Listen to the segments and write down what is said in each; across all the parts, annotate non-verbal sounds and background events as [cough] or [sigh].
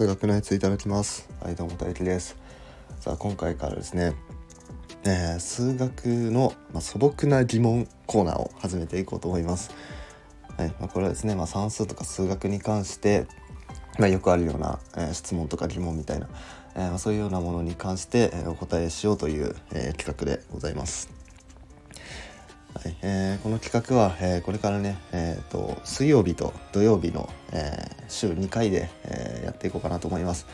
数学のやついただきます。はいどうも大輝ですさあ今回からですね、えー、数学の、まあ、素朴な疑問コーナーを始めていこうと思います。はいまあ、これはですね、まあ、算数とか数学に関して、まあ、よくあるような、えー、質問とか疑問みたいな、えーま、そういうようなものに関して、えー、お答えしようという、えー、企画でございます。はいえー、この企画は、えー、これからね、えーと、水曜日と土曜日の、えー、週2回で、えー、やっていこうかなと思います。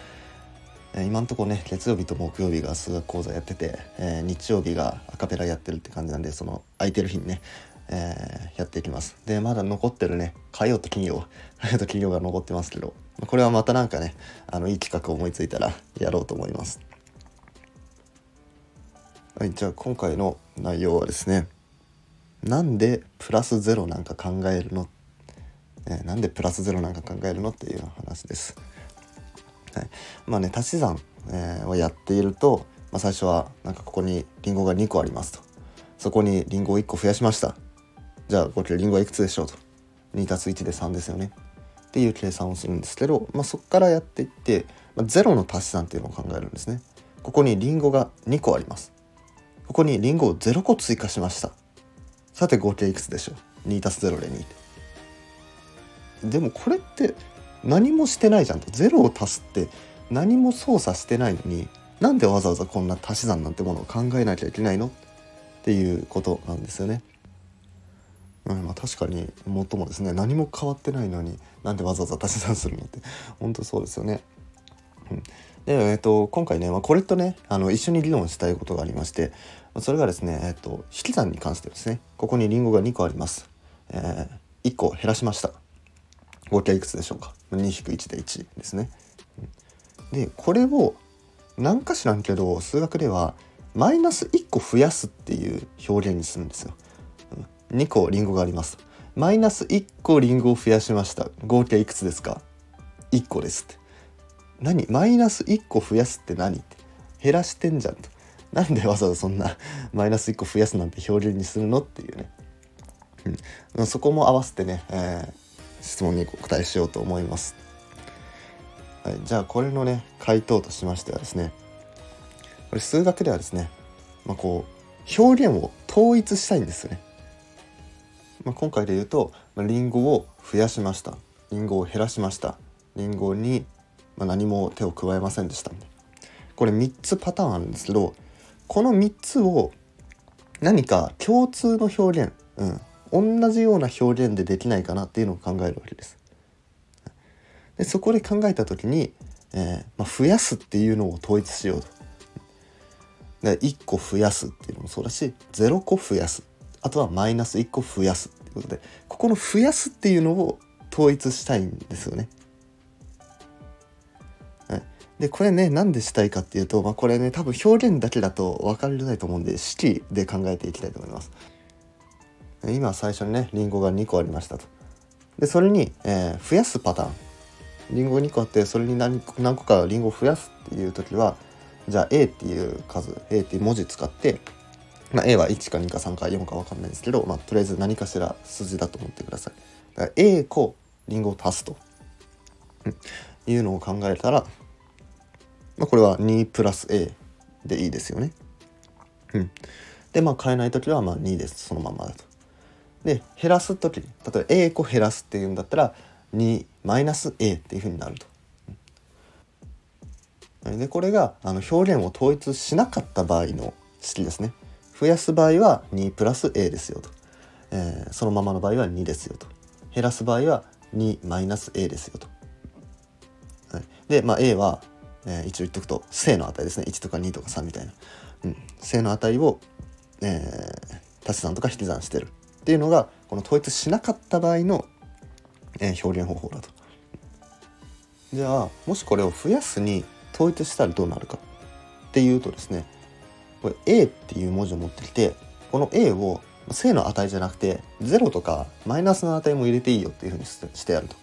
えー、今のとこね月曜日と木曜日が数学講座やってて、えー、日曜日がアカペラやってるって感じなんでその空いてる日にね、えー、やっていきます。でまだ残ってるね火曜と金曜 [laughs] 火曜と金曜が残ってますけどこれはまたなんかねあのいい企画思いついたらやろうと思います。はい、じゃあ今回の内容はですねなんでプラスゼロなんか考えるの、えなんでプラスゼロなんか考えるのっていう話です。はい、まあね足し算、えー、をやっていると、まあ、最初はなんかここにりんごが2個ありますと。そこにりんごを1個増やしました。じゃあ合計りんごはいくつでしょうと。2たす1で3ですよね。っていう計算をするんですけど、まあ、そこからやっていって、まあ、0の足し算っていうのを考えるんですね。ここにりんごが2個あります。ここにりんごを0個追加しました。さて合計いくつでしょう ?2+0 で2でもこれって何もしてないじゃんと0を足すって何も操作してないのになんでわざわざこんな足し算なんてものを考えなきゃいけないの？っていうことなんですよね。うんまあ、確かにもっともですね何も変わってないのになんでわざわざ足し算するのって本当そうですよね。で、えーと、今回ね、まあ、これとねあの一緒に議論したいことがありましてそれがですね、えーと、引き算に関してですね。ここにりんごが2個あります、えー、1個減らしました。合計いくつでしょうか？2-1で1ですね。でこれを何か知らんけど数学ではマイナス1個増やすっていう表現にするんですよ。2個りんごがあります。マイナス1個りんごを増やしました。合計いくつですか？1個ですって。何マイナス1個増やすって何って。減らしてんじゃんと。なんでわざわざそんな [laughs] マイナス1個増やすなんて表現にするのっていうね、うん、そこも合わせてね、えー、質問にお答えしようと思います、はい、じゃあこれのね回答としましてはですねこれ数学ではですね、まあ、こう表現を統一したいんですよね、まあ、今回で言うと、まあ、リンゴを増やしました。リンゴを減らしました。リンゴにまあ、何も手を加えませんでしたこれ3つパターンあるんですけどこの3つを何か共通の表現、うん、同じような表現でできないかなっていうのを考えるわけです。でそこで考えた時に、えー、まあ、増やすっていうのを統一しようと。で1個増やすっていうのもそうだし0個増やすあとはマイナス1個増やすっていうことでここの増やすっていうのを統一したいんですよね。でこれねなんでしたいかっていうと、まあ、これね多分表現だけだと分かりづらいと思うんで式で考えていきたいと思います。今最初にねりんごが2個ありましたと。でそれに、えー、増やすパターン。りんご2個あってそれに何何個かりんごを増やすっていう時はじゃあ A っていう数 A っていう文字使って、まあ、A は1か2か3か4か分かんないですけど、まあ、とりあえず何かしら数字だと思ってください。だから A 個りんごを足すと、いうのを考えたらまあ、これは2プラス a でいいですよね。うん。で、まあ変えない時はまあ2です。そのままだと。で、減らす時、例えば a 個減らすっていうんだったら2マイナス a っていうふうになると。で、これがあの表現を統一しなかった場合の式ですね。増やす場合は2プラス a ですよと。えー、そのままの場合は2ですよと。減らす場合は2マイナス a ですよと。はい、で、まあ、a はえー、一応言っとくと正の値ですね1とか2とか3みたいな、うん、正の値を、えー、足し算とか引き算してるっていうのがこの統一しなかった場合の、えー、表現方法だと。じゃあもしこれを増やすに統一したらどうなるかっていうとですねこれ A っていう文字を持ってきてこの A を正の値じゃなくて0とかマイナスの値も入れていいよっていうふうにしてやると。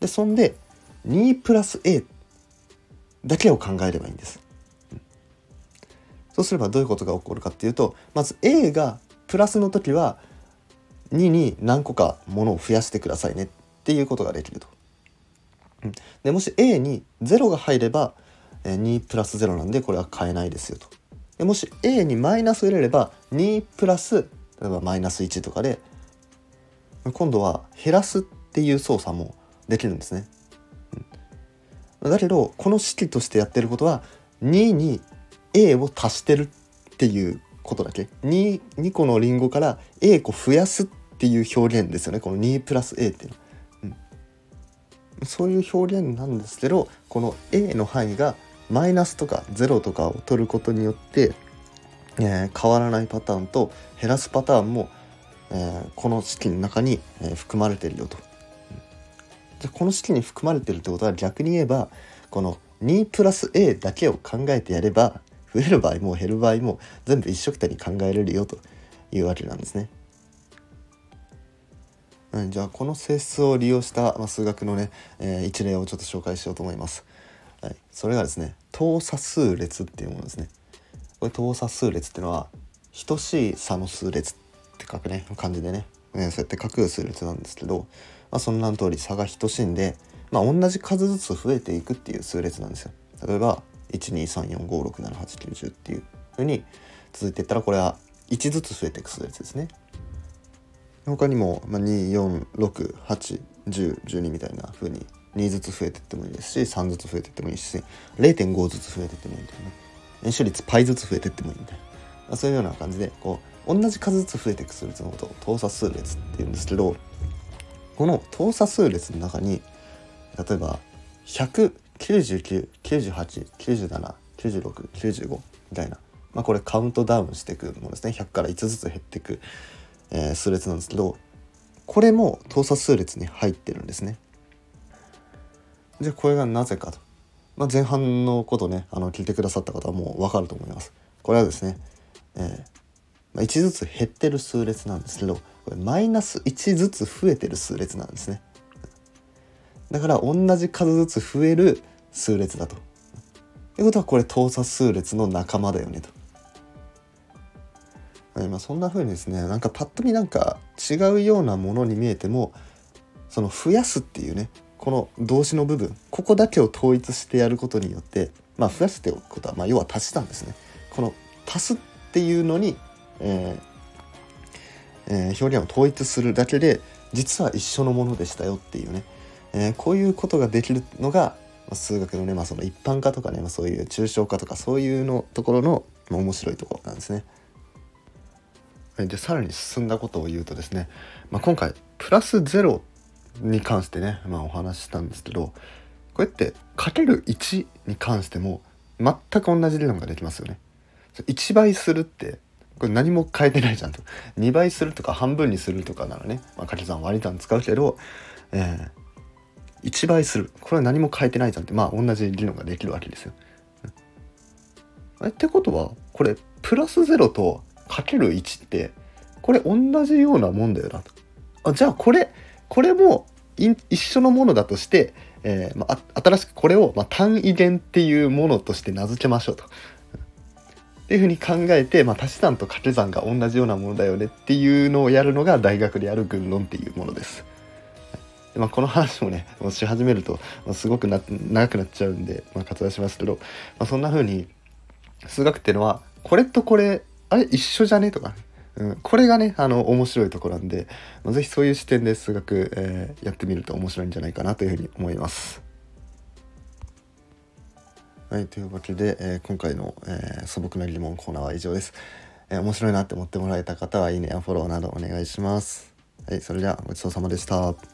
でそんで2プラス A っだけを考えればいいんです。そうすればどういうことが起こるかっていうとまず A がプラスの時は2に何個かものを増やしてくださいねっていうことができると。でもし A に0が入れば、2プラス0なんでこれは変えないですよと。でもし A にマイナスを入れれば2プラス例えばマイナス1とかで今度は減らすっていう操作もできるんですね。だけどこの式としてやってることは2に A を足してるっていうことだけ。2, 2個のリンゴから A 個増やすっていう表現ですよね。この2プラス A っていうの。は、うん、そういう表現なんですけどこの A の範囲がマイナスとか0とかを取ることによって、えー、変わらないパターンと減らすパターンも、えー、この式の中に、えー、含まれてるよと。じゃこの式に含まれてるってことは逆に言えばこの2プラス a だけを考えてやれば増える場合も減る場合も全部一緒くたに考えれるよというわけなんですね。うん、じゃあこの性質を利用した、まあ、数学のね、えー、一例をちょっと紹介しようと思います。はい、それがですね等差数列っていうものですね。これ等差数列っていうのは等しい差の数列って書くね漢字でね、ね、そうやって書く数列なんですけど、まあ、その名の通り差が等しいんで、まあ、同じ数ずつ増えていくっていう数列なんですよ。例えば12345678910っていう風に続いていったらこれは1ずつ増えていく数列ですね。他にも、まあ、24681012みたいな風に2ずつ増えていってもいいですし3ずつ増えていってもいいし0.5ずつ増えていってもいいみたいな円周率 π ずつ増えていってもいいみたいな、まあ、そういうような感じでこう同じ数ずつ増えていく数列のことを等差数列っていうんですけどこの等差数列の中に例えば19998979695みたいな、まあ、これカウントダウンしていくものですね100から5つずつ減っていく、えー、数列なんですけどこれも等差数列に入ってるんですね。じゃあこれがなぜかと、まあ、前半のことねあの聞いてくださった方はもう分かると思います。これはですね、えーまあ、1ずつ減ってる数列なんですけどこれマイナス1ずつ増えてる数列なんですね。だから同じ数ずつ増える数列だと。ということはこれ等差数列の仲間だよねと。はいまあ、そんな風にですねなんかパッと見なんか違うようなものに見えてもその増やすっていうねこの動詞の部分ここだけを統一してやることによってまあ増やすってことは、まあ、要は足したんですね。この足すっていうのに、えーえー、表現を統一するだけで実は一緒のものでしたよっていうね、えー、こういうことができるのが、ま、数学のね、まあ、その一般化とかね、まあ、そういう抽象化とかそういうのところの、ま、面白いところなんですね。でさらに進んだことを言うとですね、まあ、今回プラス0に関してね、まあ、お話ししたんですけどこうやってかける1に関しても全く同じ理論ができますよね。1倍するってこれ何も変えてないじゃんと2倍するとか半分にするとかならね、まあ、掛け算割り算使うけど、えー、1倍するこれは何も変えてないじゃんってまあ同じ理論ができるわけですよ。うん、ってことはこれプラス0とかける1ってこれ同じようなもんだよなと。あじゃあこれこれも一緒のものだとして、えーまあ、新しくこれを、まあ、単位元っていうものとして名付けましょうと。っていうふうに考えて、まあ、足し算と掛け算が同じようなものだよねっていうのをやるのが大学である群論っていうものです。でまあ、この話もねもうし始めると、ま、すごくな長くなっちゃうんで、まあ、割愛しますけど、まあ、そんな風に数学っていうのはこれとこれあれ一緒じゃねとか、うん、これがねあの面白いところなんで、まあ、是非そういう視点で数学、えー、やってみると面白いんじゃないかなというふうに思います。はい、というわけで、えー、今回の、えー、素朴な疑問コーナーは以上です、えー、面白いなって思ってもらえた方はいいねやフォローなどお願いします。はい、それではごちそうさまでした。